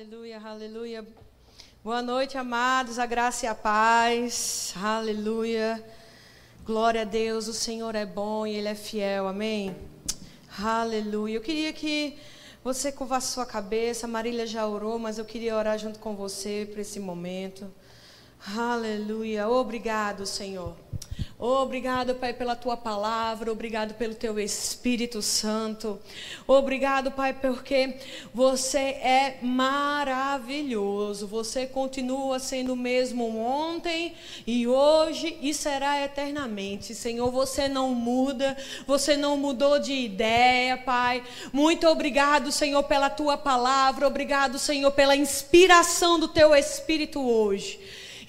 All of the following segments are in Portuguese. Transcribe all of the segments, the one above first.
Aleluia, aleluia. Boa noite, amados, a graça e a paz. Aleluia. Glória a Deus, o Senhor é bom e Ele é fiel, amém? Aleluia. Eu queria que você curvasse sua cabeça, Marília já orou, mas eu queria orar junto com você para esse momento. Aleluia. Obrigado, Senhor. Obrigado, Pai, pela tua palavra, obrigado pelo teu Espírito Santo. Obrigado, Pai, porque você é maravilhoso. Você continua sendo o mesmo ontem e hoje e será eternamente. Senhor, você não muda, você não mudou de ideia, Pai. Muito obrigado, Senhor, pela tua palavra. Obrigado, Senhor, pela inspiração do teu Espírito hoje.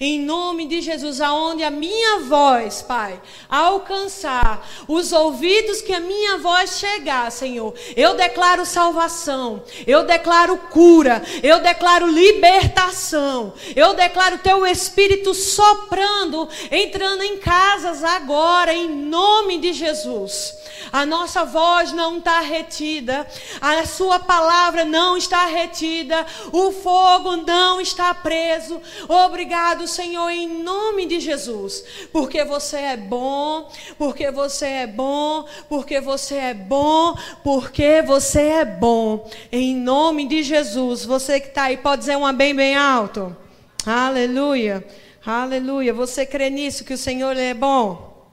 Em nome de Jesus, aonde a minha voz, Pai, alcançar os ouvidos que a minha voz chegar, Senhor, eu declaro salvação, eu declaro cura, eu declaro libertação, eu declaro teu Espírito soprando, entrando em casas agora, em nome de Jesus. A nossa voz não está retida, a sua palavra não está retida, o fogo não está preso. Obrigado, Senhor, em nome de Jesus, porque você é bom, porque você é bom, porque você é bom, porque você é bom. Em nome de Jesus, você que está aí, pode dizer um bem bem alto. Aleluia. Aleluia. Você crê nisso que o Senhor é bom?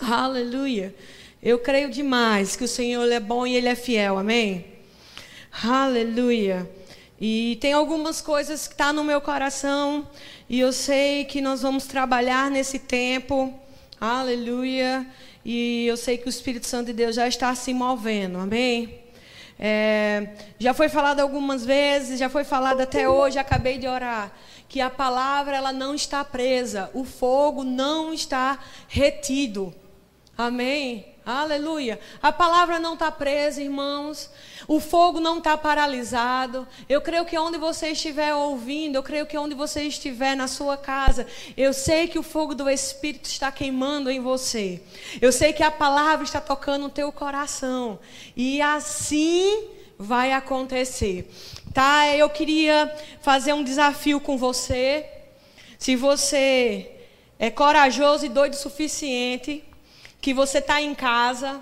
Aleluia. Eu creio demais que o Senhor é bom e Ele é fiel, amém? Aleluia. E tem algumas coisas que estão tá no meu coração e eu sei que nós vamos trabalhar nesse tempo, aleluia. E eu sei que o Espírito Santo de Deus já está se movendo, amém? É, já foi falado algumas vezes, já foi falado até hoje, acabei de orar, que a palavra ela não está presa, o fogo não está retido, amém? Aleluia. A palavra não está presa, irmãos. O fogo não está paralisado. Eu creio que onde você estiver ouvindo, eu creio que onde você estiver na sua casa, eu sei que o fogo do Espírito está queimando em você. Eu sei que a palavra está tocando no teu coração. E assim vai acontecer. Tá? Eu queria fazer um desafio com você. Se você é corajoso e doido o suficiente que você está em casa.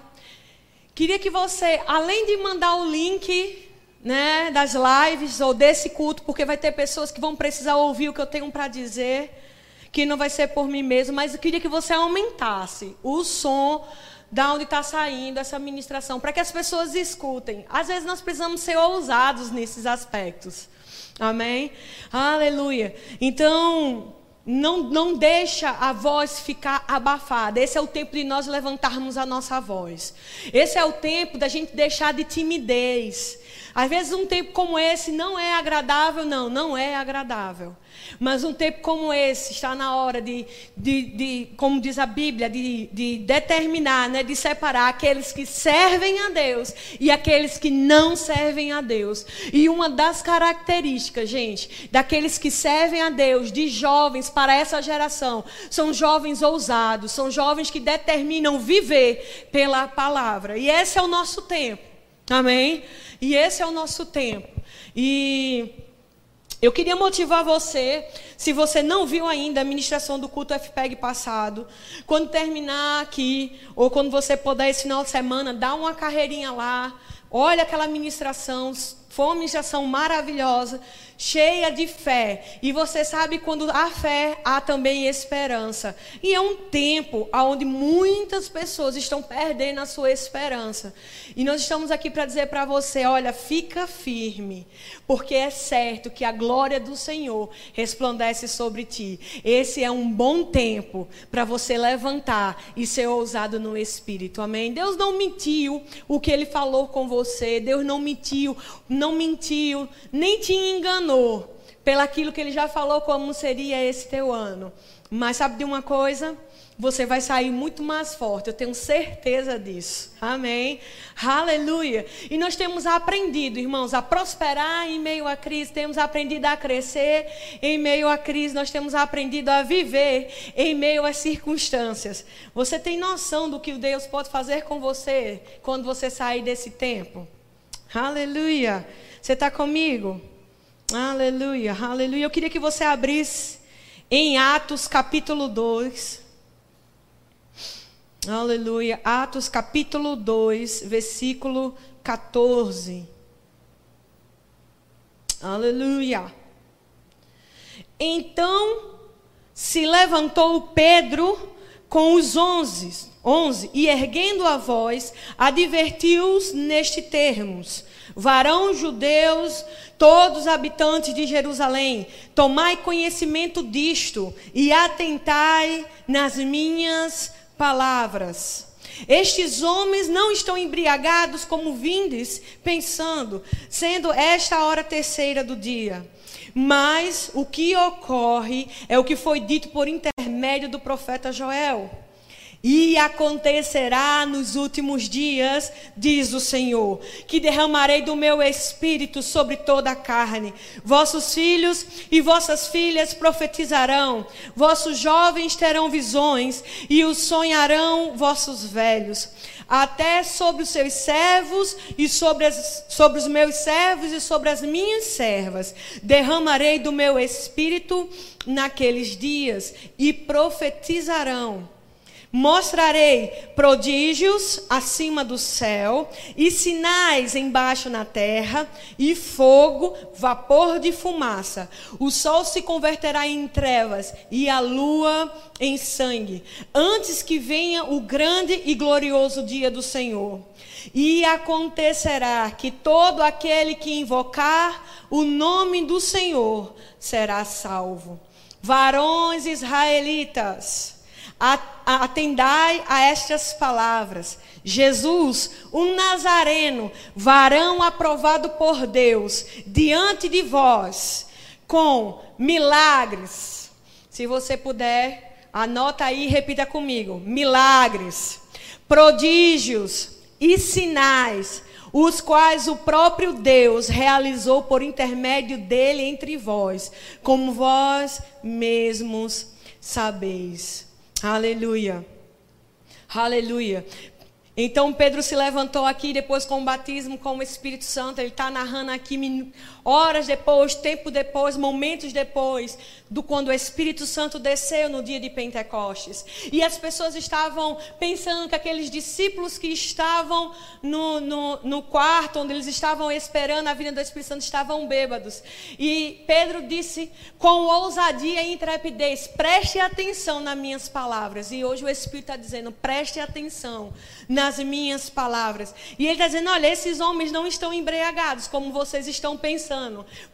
Queria que você, além de mandar o link né, das lives ou desse culto, porque vai ter pessoas que vão precisar ouvir o que eu tenho para dizer, que não vai ser por mim mesmo, mas eu queria que você aumentasse o som da onde está saindo essa ministração, para que as pessoas escutem. Às vezes nós precisamos ser ousados nesses aspectos. Amém? Aleluia. Então, não, não deixa a voz ficar abafada. Esse é o tempo de nós levantarmos a nossa voz. Esse é o tempo da gente deixar de timidez. Às vezes um tempo como esse não é agradável, não, não é agradável. Mas um tempo como esse está na hora de, de, de como diz a Bíblia, de, de determinar, né, de separar aqueles que servem a Deus e aqueles que não servem a Deus. E uma das características, gente, daqueles que servem a Deus, de jovens para essa geração, são jovens ousados, são jovens que determinam viver pela palavra. E esse é o nosso tempo. Amém? E esse é o nosso tempo. E eu queria motivar você, se você não viu ainda a ministração do culto FPEG passado, quando terminar aqui, ou quando você puder esse final de semana, dá uma carreirinha lá, olha aquela ministração, foi uma ministração maravilhosa, cheia de fé. E você sabe quando há fé, há também esperança. E é um tempo onde muitas pessoas estão perdendo a sua esperança. E nós estamos aqui para dizer para você: olha, fica firme, porque é certo que a glória do Senhor resplandece sobre ti. Esse é um bom tempo para você levantar e ser ousado no espírito. Amém? Deus não mentiu o que ele falou com você. Deus não mentiu não mentiu, nem te enganou pelaquilo que ele já falou como seria esse teu ano. Mas sabe de uma coisa? Você vai sair muito mais forte, eu tenho certeza disso. Amém. Aleluia. E nós temos aprendido, irmãos, a prosperar em meio à crise, temos aprendido a crescer em meio à crise, nós temos aprendido a viver em meio às circunstâncias. Você tem noção do que Deus pode fazer com você quando você sair desse tempo? Aleluia. Você está comigo? Aleluia, aleluia. Eu queria que você abrisse em Atos capítulo 2. Aleluia. Atos capítulo 2, versículo 14. Aleluia. Então se levantou Pedro com os onze, onze e erguendo a voz, advertiu-os neste termos: Varão judeus, todos habitantes de Jerusalém, tomai conhecimento disto e atentai nas minhas palavras. Estes homens não estão embriagados como vindes, pensando, sendo esta a hora terceira do dia. Mas o que ocorre é o que foi dito por intermédio do profeta Joel. E acontecerá nos últimos dias, diz o Senhor, que derramarei do meu espírito sobre toda a carne. Vossos filhos e vossas filhas profetizarão, vossos jovens terão visões, e os sonharão vossos velhos. Até sobre os seus servos e sobre, as, sobre os meus servos e sobre as minhas servas derramarei do meu espírito naqueles dias, e profetizarão. Mostrarei prodígios acima do céu, e sinais embaixo na terra, e fogo, vapor de fumaça. O sol se converterá em trevas, e a lua em sangue, antes que venha o grande e glorioso dia do Senhor. E acontecerá que todo aquele que invocar o nome do Senhor será salvo. Varões israelitas, atendai a estas palavras. Jesus, um Nazareno, varão aprovado por Deus, diante de vós, com milagres. Se você puder, anota aí e repita comigo: milagres, prodígios e sinais, os quais o próprio Deus realizou por intermédio dele entre vós, como vós mesmos sabeis. Aleluia. Aleluia. Então Pedro se levantou aqui depois com o batismo com o Espírito Santo. Ele está narrando aqui horas depois, tempo depois, momentos depois do quando o Espírito Santo desceu no dia de Pentecostes. E as pessoas estavam pensando que aqueles discípulos que estavam no, no, no quarto, onde eles estavam esperando a vinda do Espírito Santo, estavam bêbados. E Pedro disse com ousadia e intrepidez: preste atenção nas minhas palavras. E hoje o Espírito está dizendo: preste atenção nas minhas palavras. E ele está dizendo: olha, esses homens não estão embriagados como vocês estão pensando,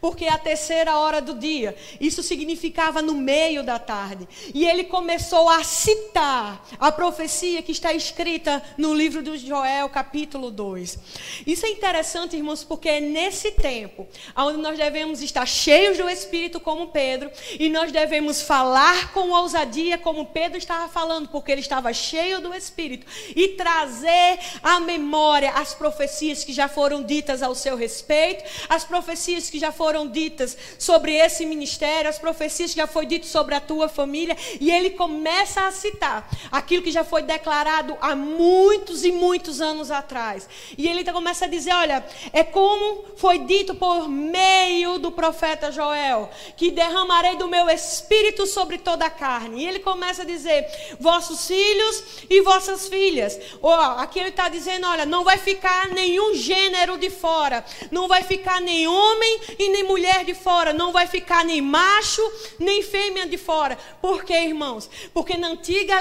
porque é a terceira hora do dia. Isso significava no meio da tarde. E ele começou a citar a profecia que está escrita no livro de Joel, capítulo 2. Isso é interessante, irmãos, porque é nesse tempo onde nós devemos estar cheios do Espírito, como Pedro, e nós devemos falar com ousadia, como Pedro estava falando, porque ele estava cheio do Espírito, e trazer à memória as profecias que já foram ditas ao seu respeito, as profecias que já foram ditas sobre esse ministério, as profecias que já foi dito sobre a tua família, e ele começa a citar aquilo que já foi declarado há muitos e muitos anos atrás. E ele começa a dizer, olha, é como foi dito por meio do profeta Joel, que derramarei do meu espírito sobre toda a carne. E ele começa a dizer: vossos filhos e vossas filhas, aqui ele está dizendo: olha, não vai ficar nenhum gênero de fora, não vai ficar nem homem e nem mulher de fora, não vai ficar nem macho nem fêmea de fora. Por quê, irmãos? Porque na antiga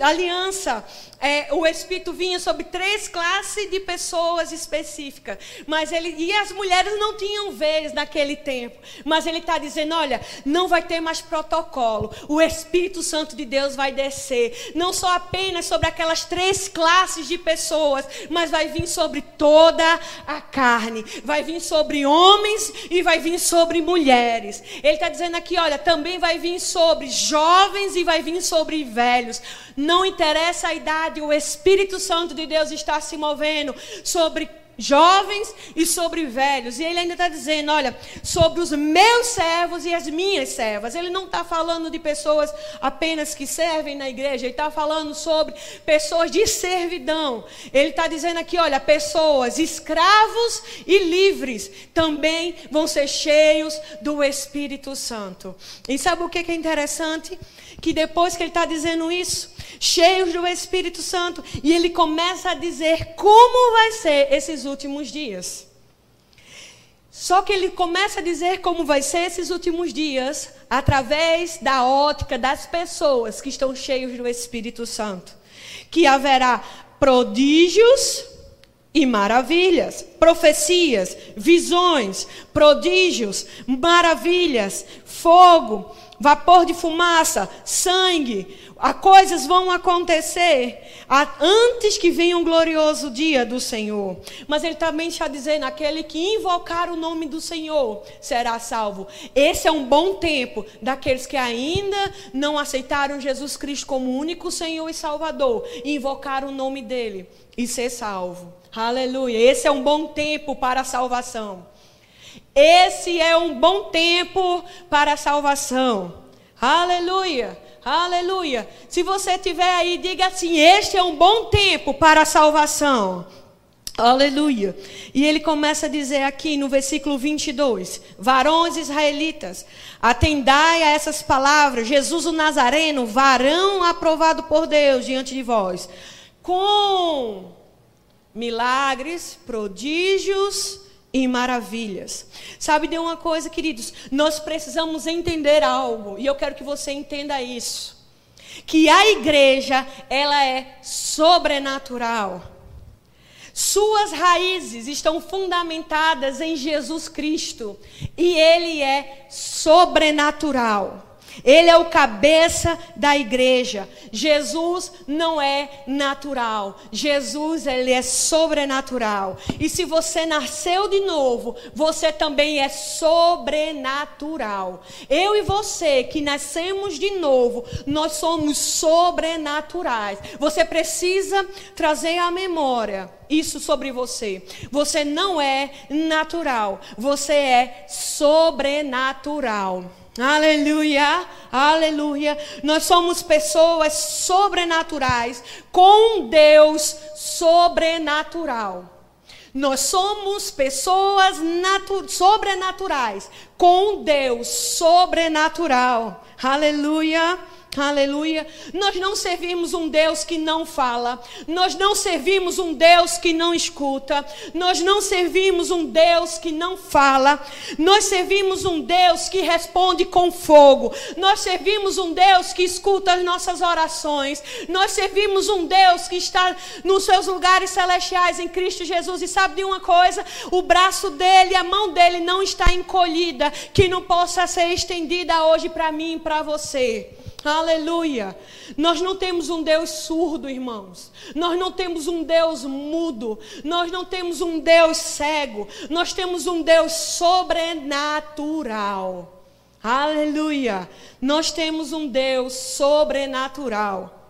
aliança, é, o Espírito vinha sobre três classes de pessoas específicas. Mas ele, e as mulheres não tinham vez naquele tempo. Mas ele está dizendo: olha, não vai ter mais protocolo. O Espírito Santo de Deus vai descer. Não só apenas sobre aquelas três classes de pessoas, mas vai vir sobre toda a carne. Vai vir sobre homens e vai vir sobre mulheres. Ele está dizendo aqui: olha, também vai vir sobre jovens e vai vir sobre velhos. Não interessa a idade, o Espírito Santo de Deus está se movendo sobre jovens e sobre velhos. E ele ainda está dizendo: olha, sobre os meus servos e as minhas servas. Ele não está falando de pessoas apenas que servem na igreja, ele está falando sobre pessoas de servidão. Ele está dizendo aqui: olha, pessoas, escravos e livres, também vão ser cheios do Espírito Santo. E sabe o que é interessante? Que depois que ele está dizendo isso, cheios do Espírito Santo, e ele começa a dizer como vai ser esses últimos dias. Só que ele começa a dizer como vai ser esses últimos dias através da ótica das pessoas que estão cheios do Espírito Santo. Que haverá prodígios e maravilhas, profecias, visões, prodígios, maravilhas, fogo, vapor de fumaça, sangue, a coisas vão acontecer antes que venha um glorioso dia do Senhor. Mas ele também está dizendo: aquele que invocar o nome do Senhor será salvo. Esse é um bom tempo daqueles que ainda não aceitaram Jesus Cristo como único Senhor e Salvador, invocar o nome dele e ser salvo. Aleluia. Esse é um bom tempo para a salvação. Esse é um bom tempo para a salvação. Aleluia. Aleluia. Se você tiver aí, diga assim: Este é um bom tempo para a salvação. Aleluia. E ele começa a dizer aqui no versículo 22: Varões israelitas, atendai a essas palavras. Jesus o Nazareno, varão aprovado por Deus diante de vós, com milagres, prodígios e maravilhas. Sabe de uma coisa, queridos? Nós precisamos entender algo, e eu quero que você entenda isso. Que a igreja, ela é sobrenatural. Suas raízes estão fundamentadas em Jesus Cristo, e ele é sobrenatural. Ele é o cabeça da igreja. Jesus não é natural. Jesus ele é sobrenatural. E se você nasceu de novo, você também é sobrenatural. Eu e você que nascemos de novo, nós somos sobrenaturais. Você precisa trazer à memória isso sobre você. Você não é natural, você é sobrenatural. Aleluia, aleluia. Nós somos pessoas sobrenaturais com Deus sobrenatural. Nós somos pessoas sobrenaturais com Deus sobrenatural. Aleluia. Aleluia. Nós não servimos um Deus que não fala. Nós não servimos um Deus que não escuta. Nós não servimos um Deus que não fala. Nós servimos um Deus que responde com fogo. Nós servimos um Deus que escuta as nossas orações. Nós servimos um Deus que está nos seus lugares celestiais em Cristo Jesus. E sabe de uma coisa? O braço dele, a mão dele não está encolhida, que não possa ser estendida hoje para mim e para você. Aleluia. Nós não temos um Deus surdo, irmãos. Nós não temos um Deus mudo. Nós não temos um Deus cego. Nós temos um Deus sobrenatural. Aleluia. Nós temos um Deus sobrenatural.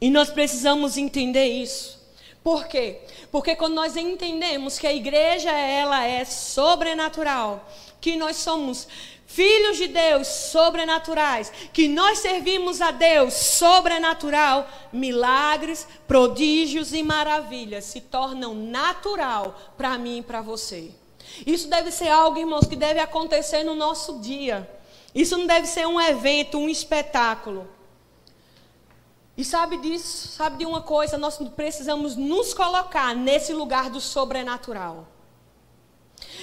E nós precisamos entender isso. Por quê? Porque quando nós entendemos que a igreja ela é sobrenatural, que nós somos filhos de Deus sobrenaturais, que nós servimos a Deus sobrenatural, milagres, prodígios e maravilhas se tornam natural para mim e para você. Isso deve ser algo, irmãos, que deve acontecer no nosso dia. Isso não deve ser um evento, um espetáculo. E sabe disso, sabe de uma coisa, nós precisamos nos colocar nesse lugar do sobrenatural.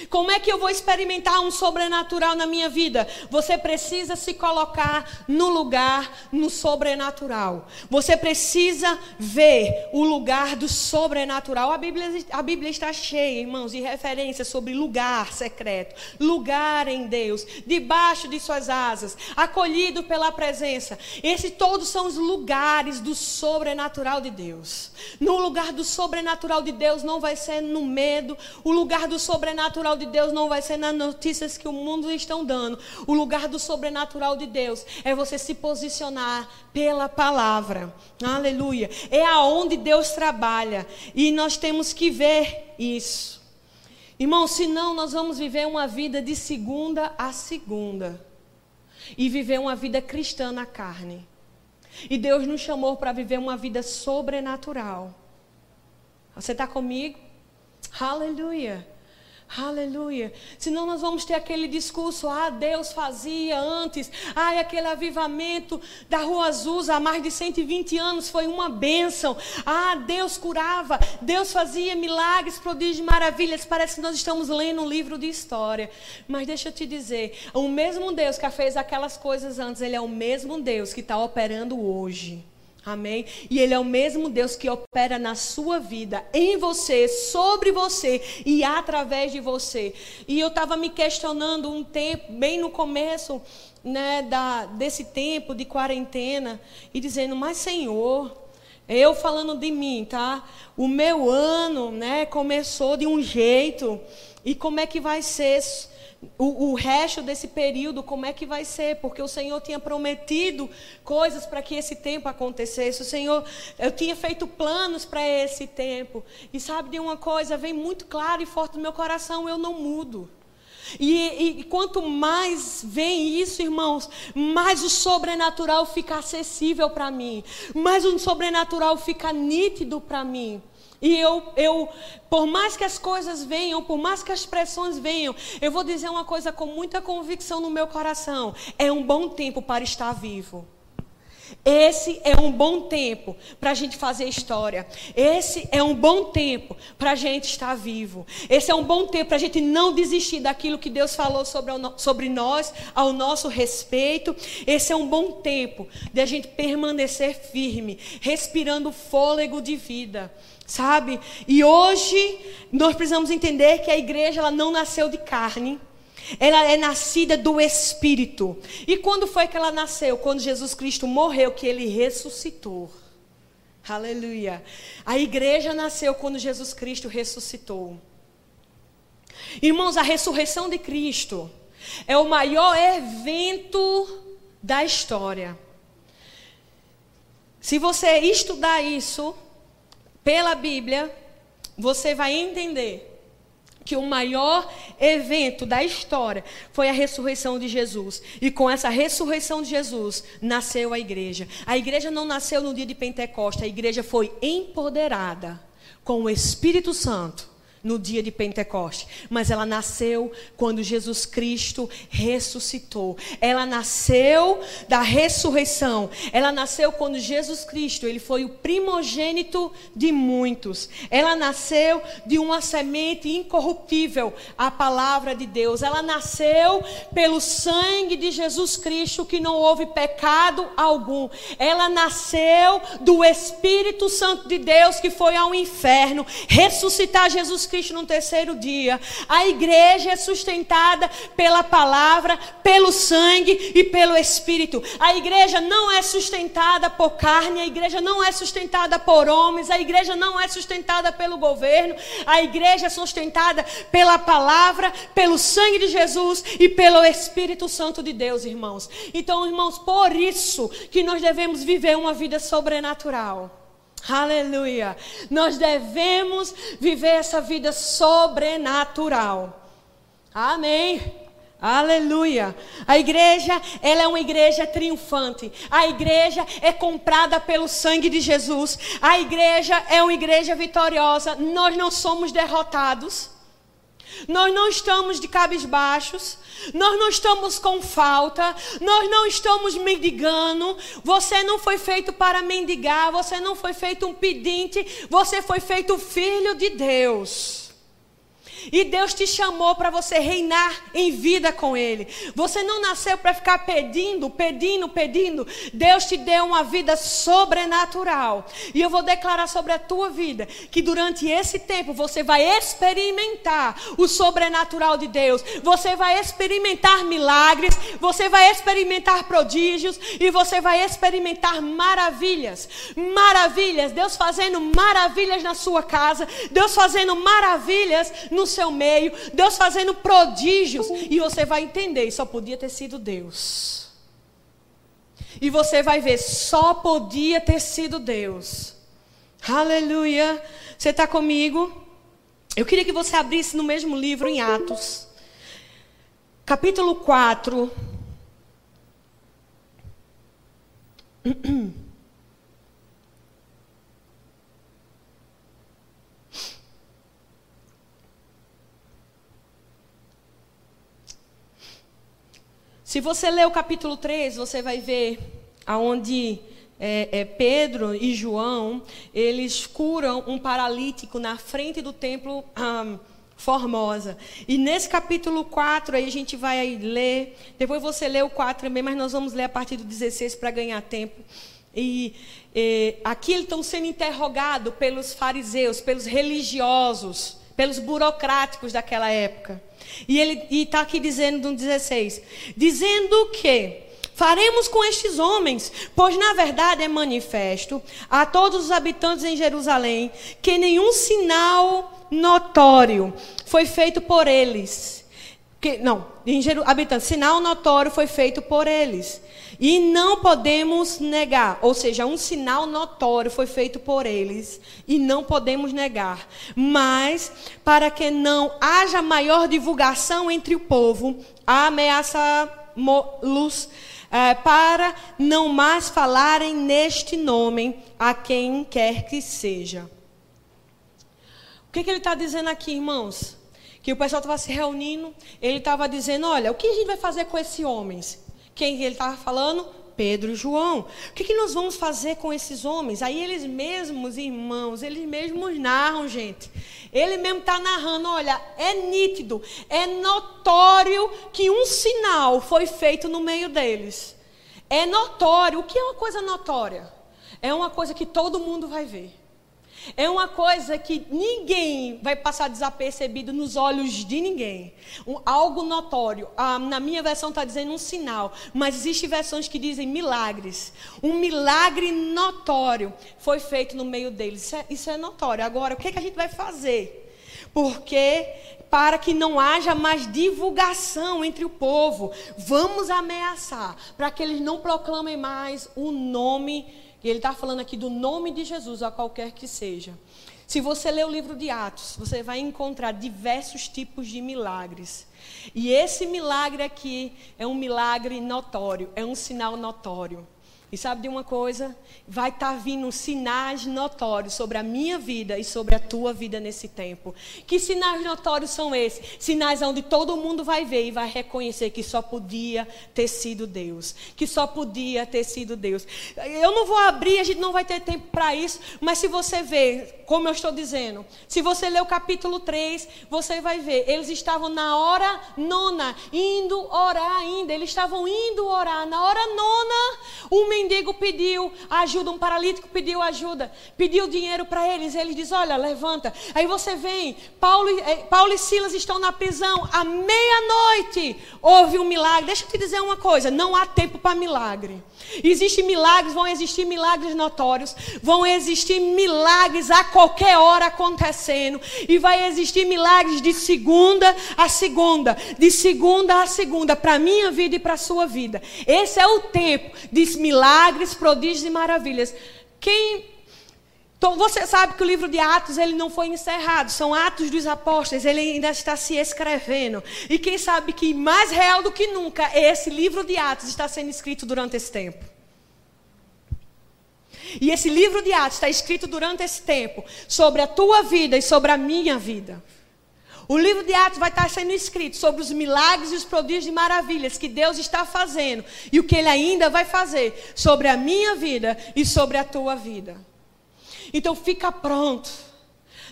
Como é que eu vou experimentar um sobrenatural na minha vida? Você precisa se colocar no lugar no sobrenatural. Você precisa ver o lugar do sobrenatural. A Bíblia, a Bíblia está cheia, irmãos, de referências sobre lugar secreto, lugar em Deus, debaixo de suas asas, acolhido pela presença. Esses todos são os lugares do sobrenatural de Deus. No lugar do sobrenatural de Deus não vai ser no medo, o lugar do sobrenatural sobrenatural de Deus não vai ser nas notícias que o mundo estão dando. O lugar do sobrenatural de Deus é você se posicionar pela palavra. Aleluia. É aonde Deus trabalha. E nós temos que ver isso. Irmão, senão nós vamos viver uma vida de segunda a segunda. E viver uma vida cristã na carne. E Deus nos chamou para viver uma vida sobrenatural. Você está comigo? Aleluia. Aleluia. Senão nós vamos ter aquele discurso, ah, Deus fazia antes, ah, aquele avivamento da Rua Azul há mais de 120 anos foi uma bênção. Ah, Deus curava, Deus fazia milagres, prodígios, maravilhas. Parece que nós estamos lendo um livro de história. Mas deixa eu te dizer, o mesmo Deus que fez aquelas coisas antes, ele é o mesmo Deus que está operando hoje. Amém? E Ele é o mesmo Deus que opera na sua vida, em você, sobre você e através de você. E eu estava me questionando um tempo, bem no começo né, da, desse tempo de quarentena, e dizendo: Mas Senhor, eu falando de mim, tá? O meu ano né, começou de um jeito, e como é que vai ser? O, o resto desse período, como é que vai ser? Porque o Senhor tinha prometido coisas para que esse tempo acontecesse. O Senhor, eu tinha feito planos para esse tempo. E sabe de uma coisa? Vem muito claro e forte no meu coração: eu não mudo. E, e, quanto mais vem isso, irmãos, mais o sobrenatural fica acessível para mim, mais o sobrenatural fica nítido para mim. E eu, eu, por mais que as coisas venham, por mais que as pressões venham, eu vou dizer uma coisa com muita convicção no meu coração: é um bom tempo para estar vivo. Esse é um bom tempo para a gente fazer história. Esse é um bom tempo para a gente estar vivo. Esse é um bom tempo para a gente não desistir daquilo que Deus falou sobre, sobre nós, ao nosso respeito. Esse é um bom tempo de a gente permanecer firme, respirando fôlego de vida sabe? E hoje nós precisamos entender que a igreja ela não nasceu de carne, ela é nascida do Espírito. E quando foi que ela nasceu? Quando Jesus Cristo morreu, que ele ressuscitou. Aleluia. A igreja nasceu quando Jesus Cristo ressuscitou. Irmãos, a ressurreição de Cristo é o maior evento da história. Se você estudar isso, pela Bíblia, você vai entender que o maior evento da história foi a ressurreição de Jesus. E com essa ressurreição de Jesus, nasceu a igreja. A igreja não nasceu no dia de Pentecostes, a igreja foi empoderada com o Espírito Santo no dia de Pentecoste, mas ela nasceu quando Jesus Cristo ressuscitou. Ela nasceu da ressurreição. Ela nasceu quando Jesus Cristo, ele foi o primogênito de muitos. Ela nasceu de uma semente incorruptível, a palavra de Deus. Ela nasceu pelo sangue de Jesus Cristo que não houve pecado algum. Ela nasceu do Espírito Santo de Deus que foi ao inferno ressuscitar Jesus Cristo no terceiro dia. A igreja é sustentada pela palavra, pelo sangue e pelo Espírito. A igreja não é sustentada por carne, a igreja não é sustentada por homens, a igreja não é sustentada pelo governo, a igreja é sustentada pela palavra, pelo sangue de Jesus e pelo Espírito Santo de Deus, irmãos. Então, irmãos, por isso que nós devemos viver uma vida sobrenatural. Aleluia. Nós devemos viver essa vida sobrenatural. Amém. Aleluia. A igreja, ela é uma igreja triunfante. A igreja é comprada pelo sangue de Jesus. A igreja é uma igreja vitoriosa. Nós não somos derrotados. Nós não estamos de cabisbaixos, nós não estamos com falta, nós não estamos mendigando. Você não foi feito para mendigar, você não foi feito um pedinte, você foi feito filho de Deus. E Deus te chamou para você reinar em vida com Ele. Você não nasceu para ficar pedindo, pedindo, pedindo. Deus te deu uma vida sobrenatural. E eu vou declarar sobre a tua vida que durante esse tempo você vai experimentar o sobrenatural de Deus. Você vai experimentar milagres, você vai experimentar prodígios e você vai experimentar maravilhas. Maravilhas. Deus fazendo maravilhas na sua casa, Deus fazendo maravilhas no seu meio, Deus fazendo prodígios, e você vai entender, só podia ter sido Deus. E você vai ver, só podia ter sido Deus. Aleluia. Você está comigo? Eu queria que você abrisse no mesmo livro, em Atos, capítulo 4. Se você ler o capítulo 3, você vai ver aonde é, é, Pedro e João, eles curam um paralítico na frente do templo Formosa. E nesse capítulo 4, aí a gente vai ler, depois você lê o 4 também, mas nós vamos ler a partir do 16 para ganhar tempo. E, e aqui eles estão sendo interrogados pelos fariseus, pelos religiosos, pelos burocráticos daquela época. E ele está aqui dizendo no 16: dizendo que faremos com estes homens, pois na verdade é manifesto a todos os habitantes em Jerusalém que nenhum sinal notório foi feito por eles. Que, não, em habitantes, sinal notório foi feito por eles. E não podemos negar, ou seja, um sinal notório foi feito por eles e não podemos negar. Mas, para que não haja maior divulgação entre o povo, ameaça-los é, para não mais falarem neste nome a quem quer que seja. O que, que ele está dizendo aqui, irmãos? Que o pessoal estava se reunindo, ele estava dizendo: olha, o que a gente vai fazer com esses homens? Quem ele estava falando? Pedro e João. O que, que, nós vamos fazer com esses homens? Aí eles mesmos, irmãos, eles mesmos narram, gente. Ele mesmo está narrando, olha, é nítido, é notório que um sinal foi feito no meio deles. É notório. O que é uma coisa notória? É uma coisa que todo mundo vai ver. É uma coisa que ninguém vai passar desapercebido nos olhos de ninguém. Um, algo notório. Ah, na minha versão está dizendo um sinal, mas existem versões que dizem milagres. Um milagre notório foi feito no meio deles. Isso é, isso é notório. Agora, o que, é que a gente vai fazer? Porque para que não haja mais divulgação entre o povo, vamos ameaçar para que eles não proclamem mais o nome e ele está falando aqui do nome de Jesus, a qualquer que seja. Se você ler o livro de Atos, você vai encontrar diversos tipos de milagres. E esse milagre aqui é um milagre notório, é um sinal notório. E sabe de uma coisa? Vai estar tá vindo sinais notórios sobre a minha vida e sobre a tua vida nesse tempo. Que sinais notórios são esses? Sinais onde todo mundo vai ver e vai reconhecer que só podia ter sido Deus. Que só podia ter sido Deus. Eu não vou abrir, a gente não vai ter tempo para isso, mas se você ver, como eu estou dizendo, se você ler o capítulo 3, você vai ver. Eles estavam na hora nona, indo orar ainda. Eles estavam indo orar. Na hora nona, o mendigo pediu ajuda, um paralítico pediu ajuda, pediu dinheiro para eles. Eles diz: Olha, levanta. Aí você vem, Paulo, eh, Paulo e Silas estão na prisão. À meia-noite houve um milagre. Deixa eu te dizer uma coisa: não há tempo para milagre. Existem milagres, vão existir milagres notórios, vão existir milagres a qualquer hora acontecendo, e vai existir milagres de segunda a segunda, de segunda a segunda, para minha vida e para a sua vida. Esse é o tempo de milagres, prodígios e maravilhas. Quem então, você sabe que o livro de Atos ele não foi encerrado, são Atos dos Apóstolos, ele ainda está se escrevendo. E quem sabe que mais real do que nunca, esse livro de Atos está sendo escrito durante esse tempo. E esse livro de Atos está escrito durante esse tempo sobre a tua vida e sobre a minha vida. O livro de Atos vai estar sendo escrito sobre os milagres e os prodígios e maravilhas que Deus está fazendo e o que Ele ainda vai fazer sobre a minha vida e sobre a tua vida. Então fica pronto.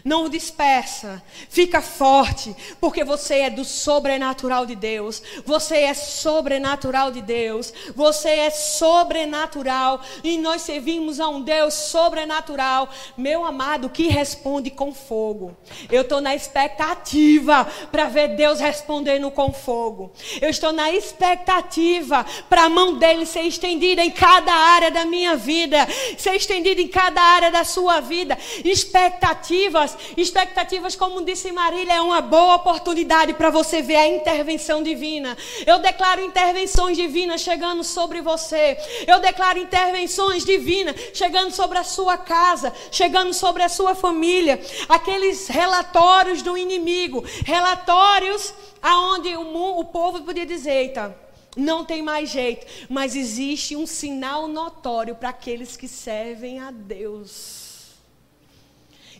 Não dispersa, fica forte, porque você é do sobrenatural de Deus. Você é sobrenatural de Deus. Você é sobrenatural e nós servimos a um Deus sobrenatural, meu amado, que responde com fogo. Eu estou na expectativa para ver Deus respondendo com fogo. Eu estou na expectativa para a mão dele ser estendida em cada área da minha vida, ser estendida em cada área da sua vida. Expectativas Expectativas, como disse Marília, é uma boa oportunidade para você ver a intervenção divina. Eu declaro intervenções divinas chegando sobre você. Eu declaro intervenções divinas chegando sobre a sua casa, chegando sobre a sua família. Aqueles relatórios do inimigo, relatórios aonde o, o povo podia dizer, eita, não tem mais jeito, mas existe um sinal notório para aqueles que servem a Deus.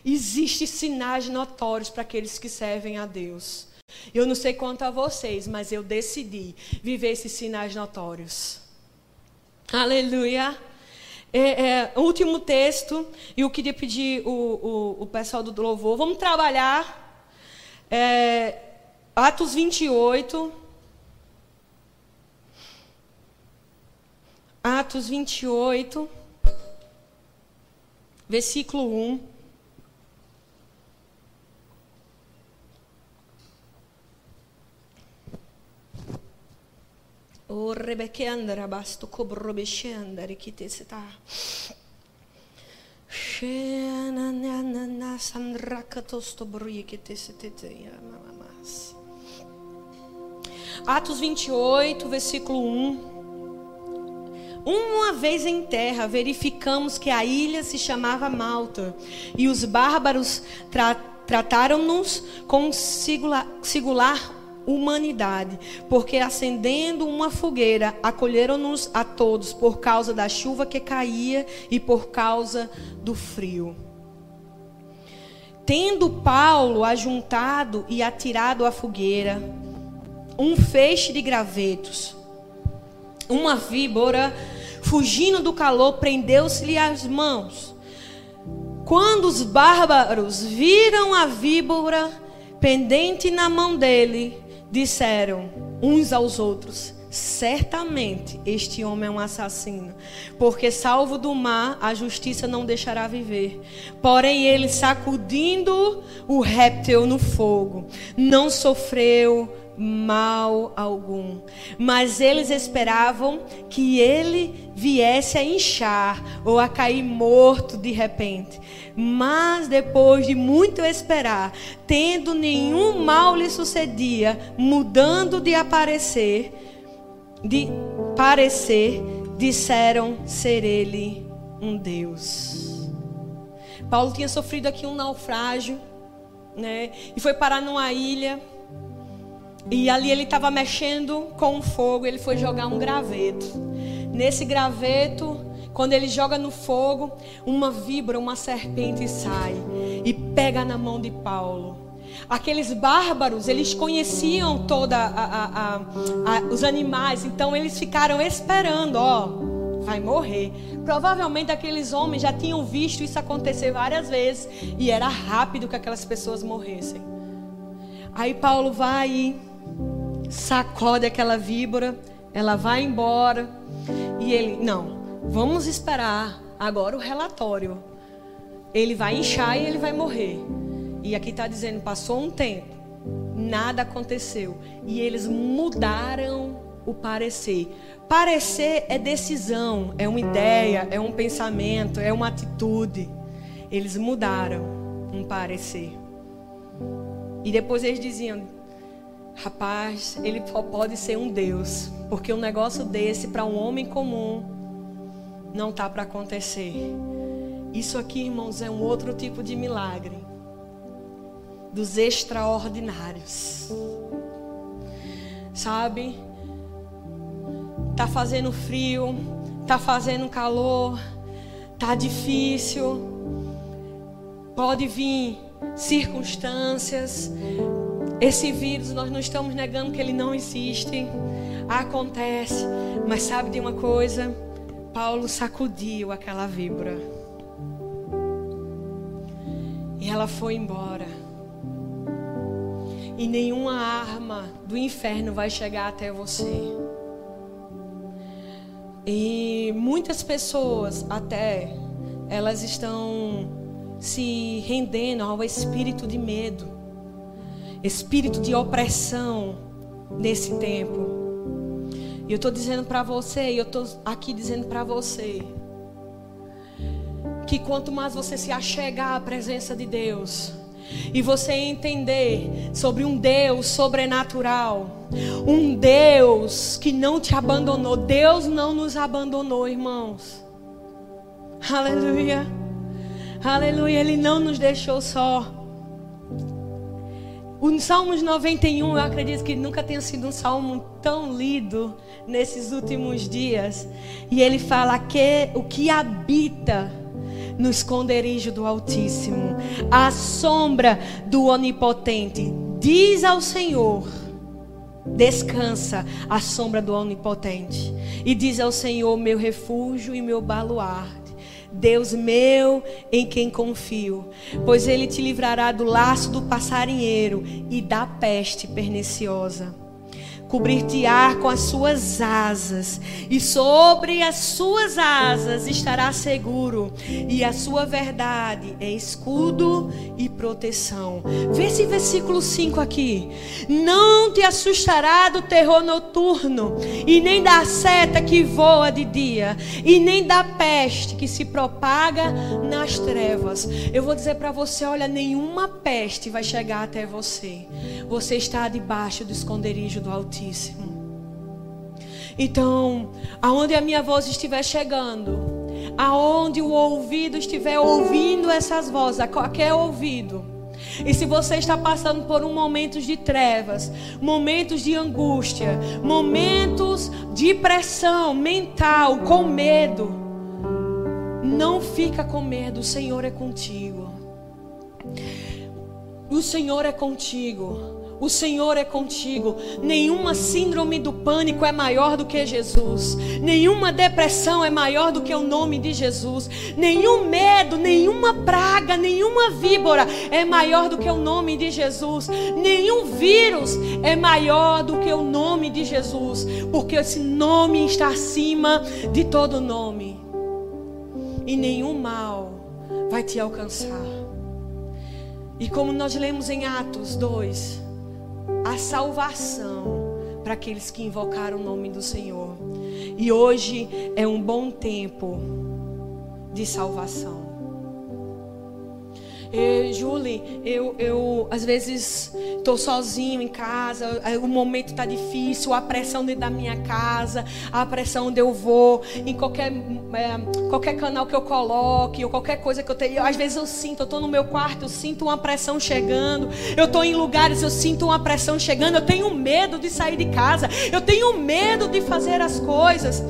Existem sinais notórios para aqueles que servem a Deus. Eu não sei quanto a vocês, mas eu decidi viver esses sinais notórios. Aleluia. É, é, último texto, e eu queria pedir o, o, o pessoal do louvor, vamos trabalhar é, Atos 28. Atos 28, versículo 1. O Rebecca andare basto cobro bescendere chi te sta. Scena na na na sandra catosto brui que te se te te Atos 28, versículo 1. Uma vez em terra, verificamos que a ilha se chamava Malta, e os bárbaros tra trataram-nos com singular humanidade, porque acendendo uma fogueira, acolheram-nos a todos por causa da chuva que caía e por causa do frio. Tendo Paulo ajuntado e atirado à fogueira um feixe de gravetos, uma víbora, fugindo do calor, prendeu-se-lhe as mãos. Quando os bárbaros viram a víbora pendente na mão dele, disseram uns aos outros: Certamente este homem é um assassino, porque salvo do mar, a justiça não deixará viver. Porém, ele, sacudindo o réptil no fogo, não sofreu mal algum. Mas eles esperavam que ele viesse a inchar ou a cair morto de repente. Mas depois de muito esperar, tendo nenhum mal lhe sucedia, mudando de aparecer, de parecer, disseram ser ele um Deus. Paulo tinha sofrido aqui um naufrágio, né? E foi parar numa ilha. E ali ele estava mexendo com o fogo, ele foi jogar um graveto. Nesse graveto, quando ele joga no fogo, uma vibra, uma serpente sai e pega na mão de Paulo. Aqueles bárbaros, eles conheciam toda a, a, a, os animais, então eles ficaram esperando, ó, vai morrer. Provavelmente aqueles homens já tinham visto isso acontecer várias vezes e era rápido que aquelas pessoas morressem. Aí Paulo vai sacode aquela víbora, ela vai embora e ele, não, Vamos esperar agora o relatório. Ele vai inchar e ele vai morrer. E aqui está dizendo: passou um tempo, nada aconteceu. E eles mudaram o parecer. Parecer é decisão, é uma ideia, é um pensamento, é uma atitude. Eles mudaram um parecer. E depois eles diziam: rapaz, ele pode ser um Deus, porque um negócio desse para um homem comum não está para acontecer. Isso aqui, irmãos, é um outro tipo de milagre dos extraordinários. Sabe? Tá fazendo frio, tá fazendo calor, tá difícil. Pode vir circunstâncias. Esse vírus, nós não estamos negando que ele não existe. Acontece. Mas sabe de uma coisa? Paulo sacudiu aquela vibra. E ela foi embora. E nenhuma arma do inferno vai chegar até você. E muitas pessoas até elas estão se rendendo ao espírito de medo, espírito de opressão nesse tempo. E eu estou dizendo para você, e eu estou aqui dizendo para você, que quanto mais você se achegar à presença de Deus, e você entender sobre um Deus sobrenatural, um Deus que não te abandonou. Deus não nos abandonou, irmãos. Aleluia. Aleluia, Ele não nos deixou só. O Salmos 91, eu acredito que nunca tenha sido um salmo tão lido nesses últimos dias. E ele fala que o que habita no esconderijo do Altíssimo, à sombra do Onipotente, diz ao Senhor: descansa à sombra do Onipotente, e diz ao Senhor: meu refúgio e meu baluarte. Deus meu em quem confio, pois ele te livrará do laço do passarinheiro e da peste perniciosa cobrir-te-á com as suas asas, e sobre as suas asas estará seguro, e a sua verdade é escudo e proteção. Vê esse versículo 5 aqui. Não te assustará do terror noturno, e nem da seta que voa de dia, e nem da peste que se propaga nas trevas. Eu vou dizer para você: olha, nenhuma peste vai chegar até você. Você está debaixo do esconderijo do Altíssimo. Altíssimo. Então, aonde a minha voz estiver chegando, aonde o ouvido estiver ouvindo essas vozes, a qualquer ouvido, e se você está passando por um momentos de trevas, momentos de angústia, momentos de pressão mental, com medo, não fica com medo, o Senhor é contigo. O Senhor é contigo. O Senhor é contigo. Nenhuma síndrome do pânico é maior do que Jesus. Nenhuma depressão é maior do que o nome de Jesus. Nenhum medo, nenhuma praga, nenhuma víbora é maior do que o nome de Jesus. Nenhum vírus é maior do que o nome de Jesus. Porque esse nome está acima de todo nome. E nenhum mal vai te alcançar. E como nós lemos em Atos 2 a salvação para aqueles que invocaram o nome do Senhor. E hoje é um bom tempo de salvação. Julie, eu, eu às vezes estou sozinho em casa, o momento está difícil, a pressão dentro da minha casa, a pressão onde eu vou, em qualquer, é, qualquer canal que eu coloque, ou qualquer coisa que eu tenho. Às vezes eu sinto, eu estou no meu quarto, eu sinto uma pressão chegando, eu estou em lugares, eu sinto uma pressão chegando, eu tenho medo de sair de casa, eu tenho medo de fazer as coisas.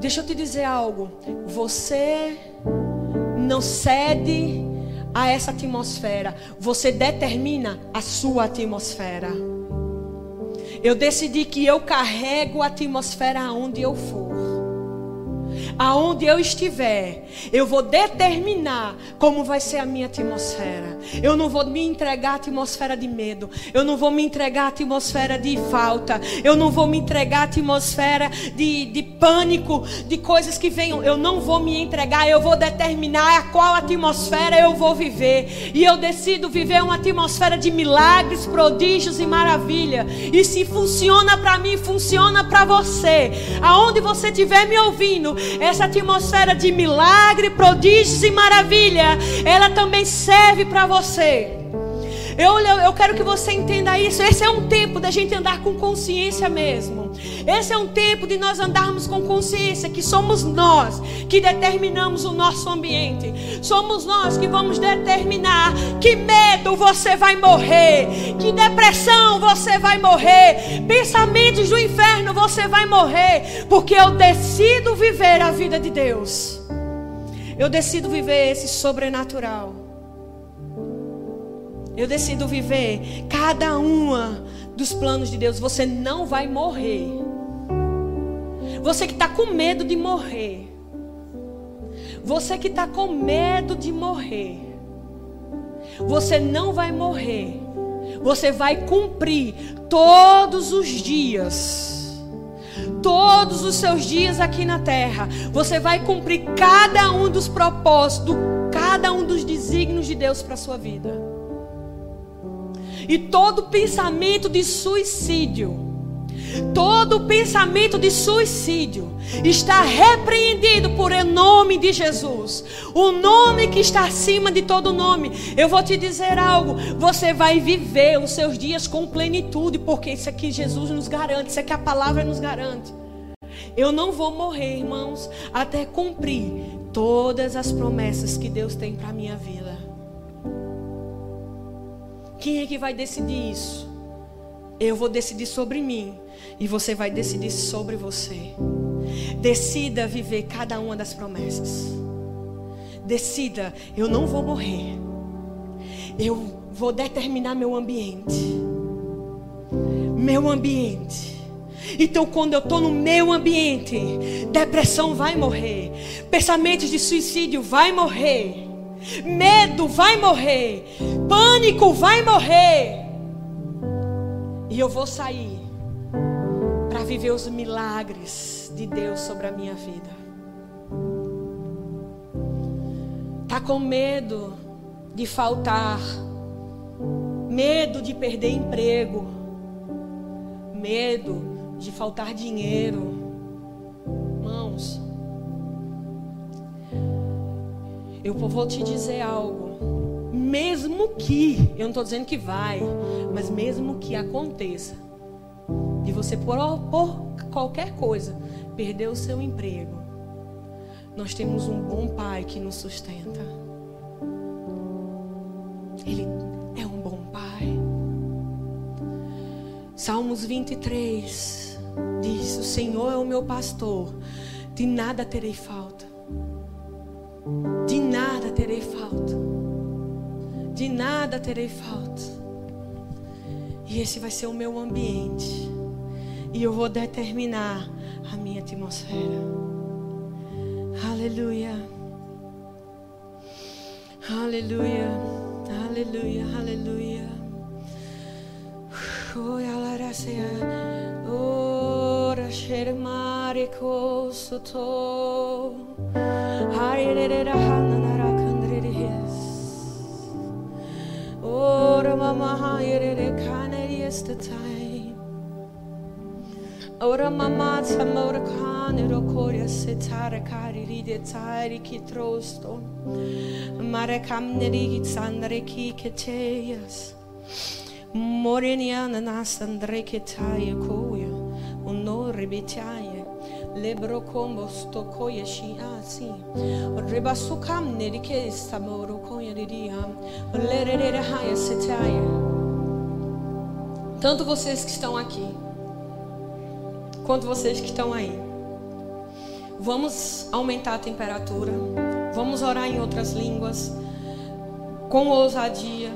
Deixa eu te dizer algo, você não cede a essa atmosfera. Você determina a sua atmosfera. Eu decidi que eu carrego a atmosfera aonde eu for aonde eu estiver, eu vou determinar como vai ser a minha atmosfera. Eu não vou me entregar à atmosfera de medo. Eu não vou me entregar à atmosfera de falta. Eu não vou me entregar à atmosfera de, de pânico, de coisas que venham. Eu não vou me entregar. Eu vou determinar a qual atmosfera eu vou viver. E eu decido viver uma atmosfera de milagres, prodígios e maravilha. E se funciona para mim, funciona para você. Aonde você estiver me ouvindo, essa atmosfera de milagre, prodígios e maravilha, ela também serve para você. Eu, eu quero que você entenda isso. Esse é um tempo da gente andar com consciência mesmo. Esse é um tempo de nós andarmos com consciência que somos nós que determinamos o nosso ambiente. Somos nós que vamos determinar que medo você vai morrer, que depressão você vai morrer, pensamentos do inferno você vai morrer, porque eu decido viver a vida de Deus. Eu decido viver esse sobrenatural. Eu decido viver cada uma dos planos de Deus. Você não vai morrer. Você que está com medo de morrer. Você que está com medo de morrer. Você não vai morrer. Você vai cumprir todos os dias. Todos os seus dias aqui na terra. Você vai cumprir cada um dos propósitos, cada um dos desígnios de Deus para a sua vida. E todo pensamento de suicídio, Todo pensamento de suicídio está repreendido por o nome de Jesus. O nome que está acima de todo nome. Eu vou te dizer algo. Você vai viver os seus dias com plenitude, porque isso aqui Jesus nos garante, isso aqui a palavra nos garante. Eu não vou morrer, irmãos, até cumprir todas as promessas que Deus tem para minha vida. Quem é que vai decidir isso? Eu vou decidir sobre mim e você vai decidir sobre você. Decida viver cada uma das promessas. Decida, eu não vou morrer. Eu vou determinar meu ambiente. Meu ambiente. Então, quando eu estou no meu ambiente, depressão vai morrer, pensamentos de suicídio vai morrer, medo vai morrer, pânico vai morrer. E eu vou sair para viver os milagres de Deus sobre a minha vida. Tá com medo de faltar, medo de perder emprego, medo de faltar dinheiro. Irmãos, eu vou te dizer algo. Mesmo que, eu não estou dizendo que vai, mas mesmo que aconteça, de você, por, por qualquer coisa, perder o seu emprego, nós temos um bom Pai que nos sustenta. Ele é um bom Pai. Salmos 23 diz: O Senhor é o meu pastor, de nada terei falta. De nada terei falta. De nada terei falta. E esse vai ser o meu ambiente. E eu vou determinar a minha atmosfera. Aleluia. Aleluia. Aleluia. Aleluia. Oh, alarasea. Ora shermare kosoto. Hayrere hananara Oh, Ramama, it is the time. Oh, Ramama, Tamorakan, Rokoria, Setarakari, Ridetari, Kitrosto, Marekam Nerigit, Sandreki, Keteyas, Morenian, and Asandreki Tayakoya, Unor Ribitaya. Lebro combo sto koya shi asi. Rebasu kamne rike samoro koya riria. Lerere haya setaya. Tanto vocês que estão aqui quanto vocês que estão aí. Vamos aumentar a temperatura. Vamos orar em outras línguas. Com ousadia.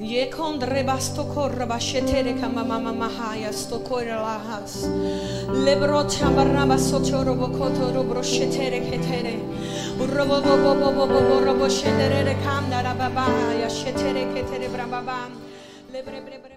Yekond rebastoko rabashetere kamamama mahaya stokore lahas. Lebro chabaraba sotoro bokoto roboshetere ketere. Urobo bobo bobo bobo roboshetere kamna rababaya shetere ketere brababam. Lebre bre.